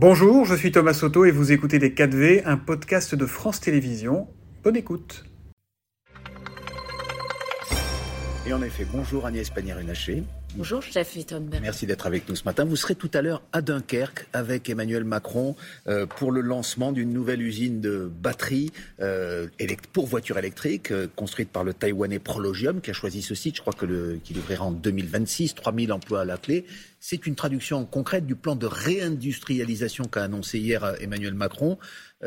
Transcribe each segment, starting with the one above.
Bonjour, je suis Thomas Soto et vous écoutez Les 4V, un podcast de France Télévisions. Bonne écoute. Et en effet, bonjour Agnès Pannier-Runacher. Bonjour, Jeff Wittenberg. Merci d'être avec nous ce matin. Vous serez tout à l'heure à Dunkerque avec Emmanuel Macron euh, pour le lancement d'une nouvelle usine de batteries euh, pour voitures électriques euh, construite par le Taïwanais Prologium qui a choisi ce site. Je crois qu'il ouvrira en 2026, 3000 emplois à la clé. C'est une traduction concrète du plan de réindustrialisation qu'a annoncé hier Emmanuel Macron.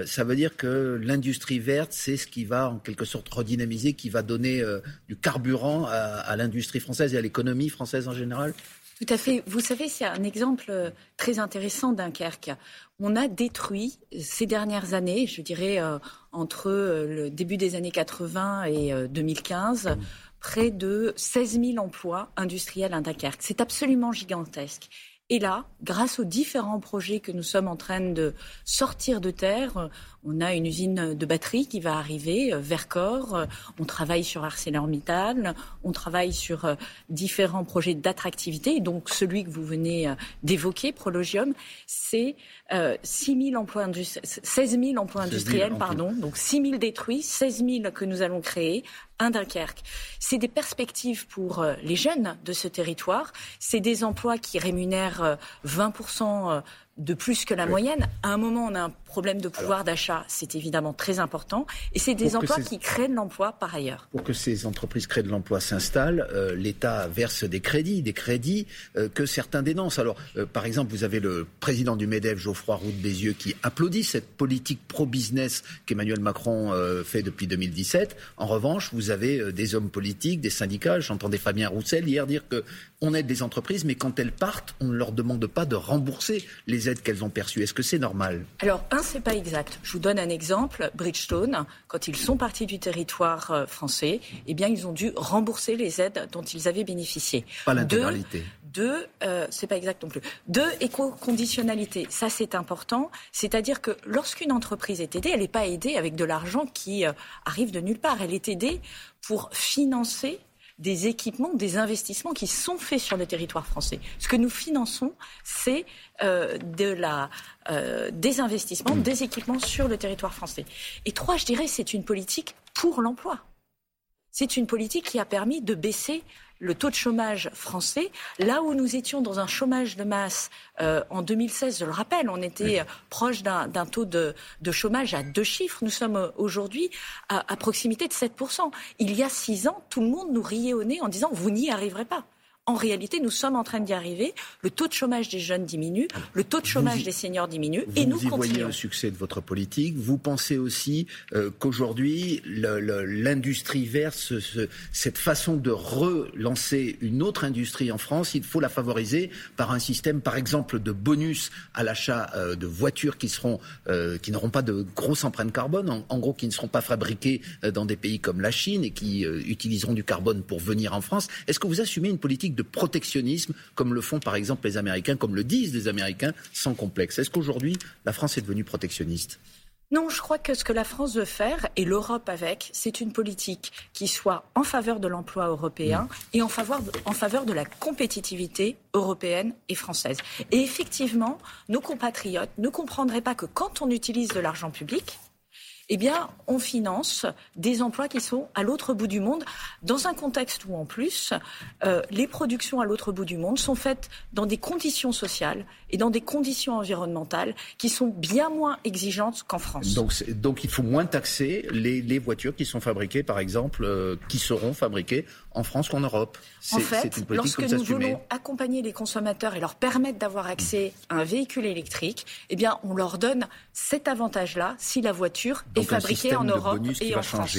Ça veut dire que l'industrie verte, c'est ce qui va en quelque sorte redynamiser, qui va donner du carburant à, à l'industrie française et à l'économie française en général tout à fait. Vous savez, c'est un exemple euh, très intéressant Dunkerque. On a détruit ces dernières années, je dirais euh, entre euh, le début des années 80 et 2015, près de 16 000 emplois industriels à Dunkerque. C'est absolument gigantesque. Et là, grâce aux différents projets que nous sommes en train de sortir de terre, on a une usine de batterie qui va arriver, euh, Vercors, on travaille sur ArcelorMittal, on travaille sur euh, différents projets d'attractivité. Donc celui que vous venez euh, d'évoquer, Prologium, c'est 6 emplois 16 000 emplois industriels, pardon, donc 6 000 détruits, 16 000 que nous allons créer un Dunkerque. C'est des perspectives pour les jeunes de ce territoire. C'est des emplois qui rémunèrent 20% de plus que la moyenne. À un moment, on a un problème de pouvoir d'achat, c'est évidemment très important. Et c'est des emplois qui créent de l'emploi par ailleurs. Pour que ces entreprises créent de l'emploi s'installent, euh, l'État verse des crédits, des crédits euh, que certains dénoncent. Alors, euh, par exemple, vous avez le président du MEDEF, Geoffroy Roux Bézieux, qui applaudit cette politique pro-business qu'Emmanuel Macron fait depuis 2017. En revanche, vous avez des hommes politiques, des syndicats. J'entendais Fabien Roussel hier dire que on aide des entreprises, mais quand elles partent, on ne leur demande pas de rembourser les aides qu'elles ont perçues. Est-ce que c'est normal? Alors, un, c'est pas exact. Je vous donne un exemple. Bridgestone, quand ils sont partis du territoire euh, français, eh bien, ils ont dû rembourser les aides dont ils avaient bénéficié. Pas l'intégralité. Deux, euh, c'est pas exact non plus. Deux, éco-conditionnalité. Ça, c'est important. C'est-à-dire que lorsqu'une entreprise est aidée, elle n'est pas aidée avec de l'argent qui euh, arrive de nulle part. Elle est aidée pour financer des équipements, des investissements qui sont faits sur le territoire français. Ce que nous finançons, c'est euh, de la, euh, des investissements, des équipements sur le territoire français. Et trois, je dirais, c'est une politique pour l'emploi. C'est une politique qui a permis de baisser le taux de chômage français, là où nous étions dans un chômage de masse euh, en 2016, je le rappelle, on était proche d'un taux de, chômage à deux chiffres. Nous sommes euh, aujourd'hui à, à proximité de 7%. Il y a six ans, tout le monde nous riait au nez en disant vous n'y arriverez pas. En réalité, nous sommes en train d'y arriver. Le taux de chômage des jeunes diminue, le taux de chômage des seniors diminue, et nous vous y continuons. voyez le succès de votre politique. Vous pensez aussi euh, qu'aujourd'hui, l'industrie verte, cette façon de relancer une autre industrie en France, il faut la favoriser par un système, par exemple, de bonus à l'achat euh, de voitures qui seront, euh, qui n'auront pas de grosse empreinte carbone, en, en, gros, qui ne seront pas fabriquées dans des pays comme la Chine et qui utiliseront du carbone pour venir en France. Est-ce que vous assumez une politique de protectionnisme, comme le font par exemple les Américains, comme le disent les Américains, sans complexe. Est-ce qu'aujourd'hui, la France est devenue protectionniste? Non, je crois que ce que la France veut faire, et l'Europe avec, c'est une politique qui soit en faveur de l'emploi européen mmh. et en faveur, de, en faveur de la compétitivité européenne et française. Et effectivement, nos compatriotes ne comprendraient pas que quand on utilise de l'argent public, eh bien, on finance des emplois qui sont à l'autre bout du monde, dans un contexte où, en plus, euh, les productions à l'autre bout du monde sont faites dans des conditions sociales et dans des conditions environnementales qui sont bien moins exigeantes qu'en France. Donc, donc, il faut moins taxer les, les, voitures qui sont fabriquées, par exemple, euh, qui seront fabriquées en France qu'en Europe. En fait, lorsque nous voulons accompagner les consommateurs et leur permettre d'avoir accès à un véhicule électrique, eh bien, on leur donne cet avantage-là si la voiture est fabriquée en Europe et en France.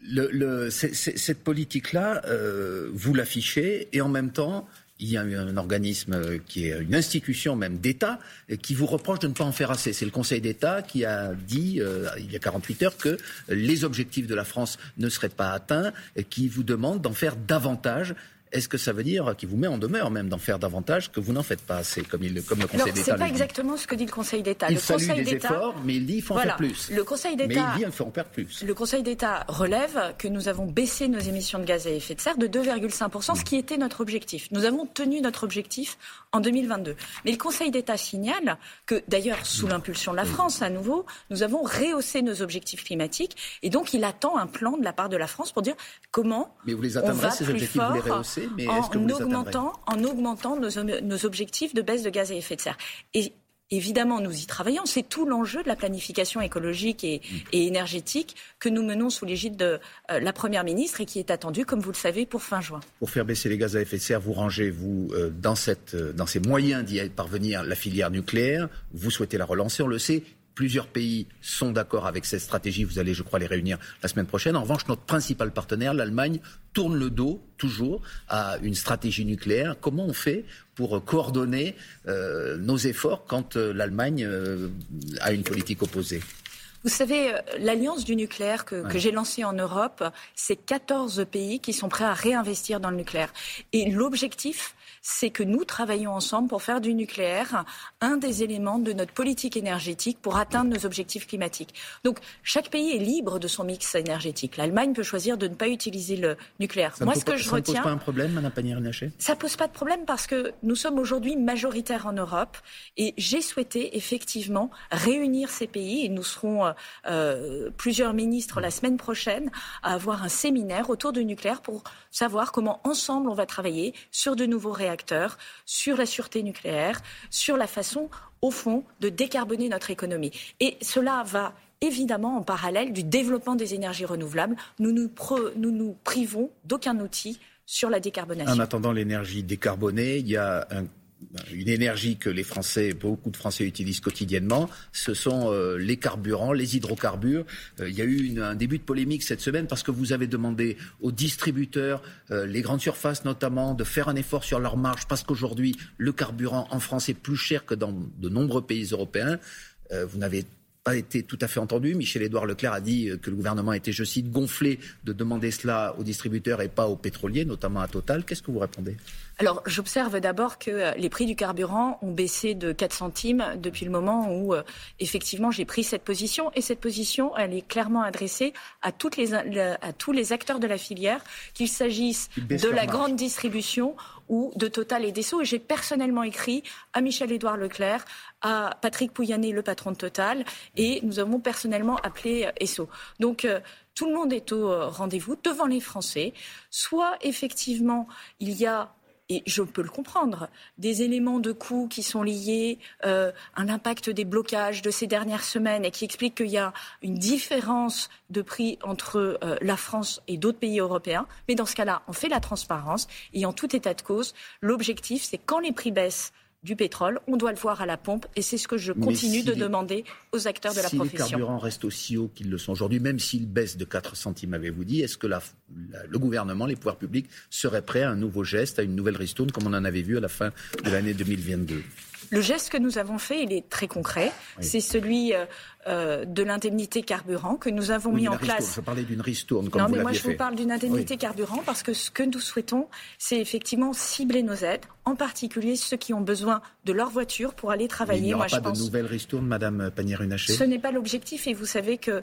Le, le, cette politique-là, euh, vous l'affichez et en même temps, il y a un organisme euh, qui est une institution même d'État euh, qui vous reproche de ne pas en faire assez. C'est le Conseil d'État qui a dit euh, il y a 48 heures que les objectifs de la France ne seraient pas atteints et qui vous demande d'en faire davantage. Est-ce que ça veut dire qu'il vous met en demeure même d'en faire davantage que vous n'en faites pas assez, comme, il, comme le Conseil d'État C'est pas exactement ce que dit le Conseil d'État. Il le salue des efforts, mais il dit qu'il faut en faire plus. Le Conseil d'État. Mais il dit qu'il faut en faire plus. Le Conseil d'État relève que nous avons baissé nos émissions de gaz à effet de serre de 2,5%, ce qui était notre objectif. Nous avons tenu notre objectif en 2022. Mais le Conseil d'État signale que, d'ailleurs, sous l'impulsion de la France, à nouveau, nous avons rehaussé nos objectifs climatiques. Et donc, il attend un plan de la part de la France pour dire comment. Mais vous les atteindrez, ces objectifs, vous les rehaussez, mais est-ce que vous augmentant, en augmentant nos, objectifs de baisse de gaz à effet de serre. Et Évidemment, nous y travaillons. C'est tout l'enjeu de la planification écologique et, énergétique que nous menons sous l'égide de euh, la Première ministre et qui est attendue, comme vous le savez, pour fin juin. Pour faire baisser les gaz à effet de serre, vous rangez, vous, euh, dans, cette, euh, dans ces moyens d'y parvenir, la filière nucléaire. Vous souhaitez la relancer, on le sait. Plusieurs pays sont d'accord avec cette stratégie. Vous allez, je crois, les réunir la semaine prochaine. En revanche, notre principal partenaire, l'Allemagne, tourne le dos toujours à une stratégie nucléaire. Comment on fait pour coordonner euh, nos efforts quand euh, l'Allemagne euh, a une politique opposée? Vous savez, l'alliance du nucléaire que, que j'ai lancée en Europe, c'est 14 pays qui sont prêts à réinvestir dans le nucléaire. Et l'objectif, c'est que nous travaillons ensemble pour faire du nucléaire un des éléments de notre politique énergétique pour atteindre nos objectifs climatiques. Donc chaque pays est libre de son mix énergétique. L'Allemagne peut choisir de ne pas utiliser le nucléaire. Ça Moi, ce que je retiens, ne pose pas un problème, Madame Pannier-Runacher? Ça pose pas de problème parce que nous sommes aujourd'hui majoritaires en Europe et j'ai souhaité effectivement réunir ces pays et nous serons euh, euh, plusieurs ministres la semaine prochaine à avoir un séminaire autour du nucléaire pour savoir comment ensemble on va travailler sur de nouveaux réacteurs sur la sûreté nucléaire, sur la façon, au fond, de décarboner notre économie. Et cela va évidemment en parallèle du développement des énergies renouvelables. Nous nous, nous, nous privons d'aucun outil sur la décarbonation. En attendant l'énergie décarbonée, il y a un une énergie que les Français, beaucoup de Français utilisent quotidiennement, ce sont euh, les carburants, les hydrocarbures. Euh, il y a eu un début de polémique cette semaine parce que vous avez demandé aux distributeurs, euh, les grandes surfaces notamment, de faire un effort sur leur marge parce qu'aujourd'hui, le carburant en France est plus cher que dans de nombreux pays européens. vous n'avez pas été tout à fait entendu. Michel-Édouard Leclerc a dit que le gouvernement était, je cite, gonflé de demander cela aux distributeurs et pas aux pétroliers, notamment à Total. Qu'est-ce que vous répondez? Alors, j'observe d'abord que euh, les prix du carburant ont baissé de 4 centimes depuis le moment où, euh, effectivement, j'ai pris cette position. Et cette position, elle est clairement adressée à, toutes les, à tous les acteurs de la filière, qu'il s'agisse de la grande distribution ou de Total et d'Esso. Et j'ai personnellement écrit à Michel-Édouard Leclerc, à Patrick Pouyanné, le patron de Total, et nous avons personnellement appelé euh, Esso. Donc, tout le monde est au rendez-vous devant les Français. Soit, effectivement, il y a et je peux le comprendre, des éléments de coût qui sont liés euh, à l'impact des blocages de ces dernières semaines et qui expliquent qu'il y a une différence de prix entre euh, la France et d'autres pays européens. Mais dans ce cas-là, on fait la transparence et en tout état de cause, l'objectif, c'est quand les prix baissent, du pétrole. On doit le voir à la pompe et c'est ce que je continue de demander aux acteurs de la profession. Si les carburants restent aussi hauts qu'ils le sont aujourd'hui, même s'ils baissent de 4 centimes, avez-vous dit, est-ce que le gouvernement, les pouvoirs publics seraient prêts à un nouveau geste, à une nouvelle ristourne comme on en avait vu à la fin de l'année 2022 le geste que nous avons fait, il est très concret. C'est celui euh, euh, de l'indemnité carburant que nous avons mis en place. Je parlais d'une ristourne, comme non, mais moi je vous parle d'une indemnité carburant parce que ce que nous souhaitons, c'est effectivement cibler nos aides, en particulier ceux qui ont besoin de leur voiture pour aller travailler. il n'y aura pas de nouvelle ristourne, Madame Pannier-Runacher? Ce n'est pas l'objectif et vous savez que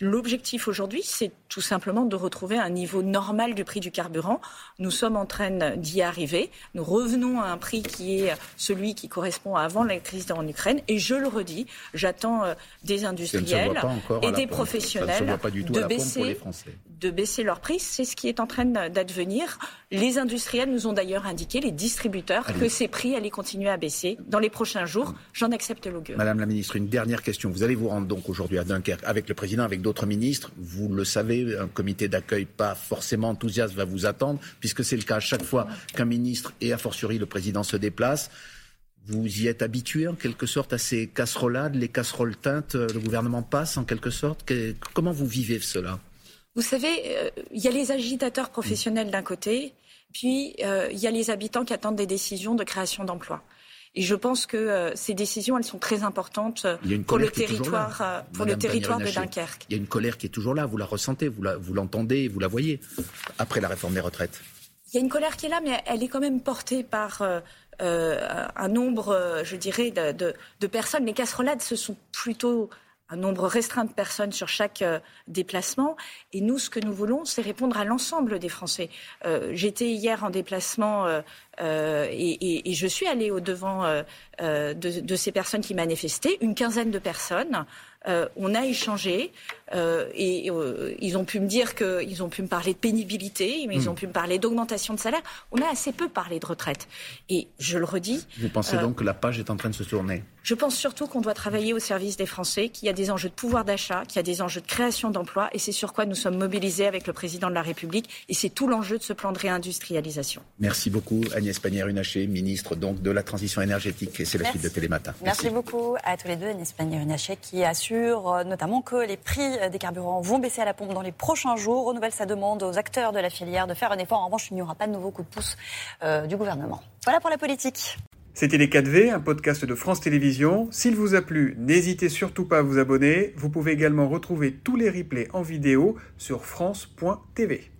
L'objectif aujourd'hui, c'est tout simplement de retrouver un niveau normal du prix du carburant. Nous sommes en train d'y arriver. Nous revenons à un prix qui est celui qui correspond à avant la crise en Ukraine. Et je le redis, j'attends euh, des industriels et des professionnels de, baisser, de baisser leur prix. C'est ce qui est en train d'advenir. Les industriels nous ont d'ailleurs indiqué, les distributeurs, que ces prix allaient continuer à baisser dans les prochains jours. J'en accepte l'augure. Madame la ministre, une dernière question. Vous allez vous rendre donc aujourd'hui à Dunkerque avec le président, avec d'autres ministres. Vous le savez, un comité d'accueil pas forcément enthousiaste va vous attendre, puisque c'est le cas à chaque fois qu'un ministre et a fortiori le président se déplace. Vous y êtes habitué en quelque sorte à ces casserolades, les casseroles teintes, le gouvernement passe en quelque sorte. Comment vous vivez cela? Vous savez, euh, il y a les agitateurs professionnels d'un côté, puis euh, il y a les habitants qui attendent des décisions de création d'emplois. Et je pense que euh, ces décisions, elles sont très importantes pour le territoire, euh, pour le territoire de Dunkerque. Il y a une colère qui est toujours là. Vous la ressentez, vous l'entendez, vous, la, vous la voyez après la réforme des retraites. Il y a une colère qui est là, mais elle est quand même portée par un nombre, je dirais, de, de personnes. Les casserolades, ce sont plutôt un nombre restreint de personnes sur chaque euh, déplacement. Et nous, ce que nous voulons, c'est répondre à l'ensemble des Français. Euh, j'étais hier en déplacement euh, et, je suis allée au devant de, de, ces personnes qui manifestaient, une quinzaine de personnes. On a échangé. Euh, et euh, ils ont pu me dire qu'ils ont pu me parler de pénibilité, mais ils hmm. ont pu me parler d'augmentation de salaire. On a assez peu parlé de retraite. Et je le redis. Vous pensez euh, donc que la page est en train de se tourner? Je pense surtout qu'on doit travailler au service des Français, qu'il y a des enjeux de pouvoir d'achat, qu'il y a des enjeux de création d'emplois, et c'est sur quoi nous sommes mobilisés avec le président de la République. Et c'est tout l'enjeu de ce plan de réindustrialisation. Merci beaucoup Agnès Pannier-Runacher, ministre donc de la transition énergétique. Et c'est la suite de Télématin. Merci. beaucoup à tous les deux, Agnès Pannier-Runacher, qui assure notamment que les prix euh, des carburants vont baisser à la pompe dans les prochains jours. Renouvelle sa demande aux acteurs de la filière de faire un effort. En revanche, il n'y aura pas de nouveau coup de pouce euh, du gouvernement. Voilà pour la politique. C'était Les 4V, un podcast de France Télévisions. S'il vous a plu, n'hésitez surtout pas à vous abonner. Vous pouvez également retrouver tous les replays en vidéo sur France.tv.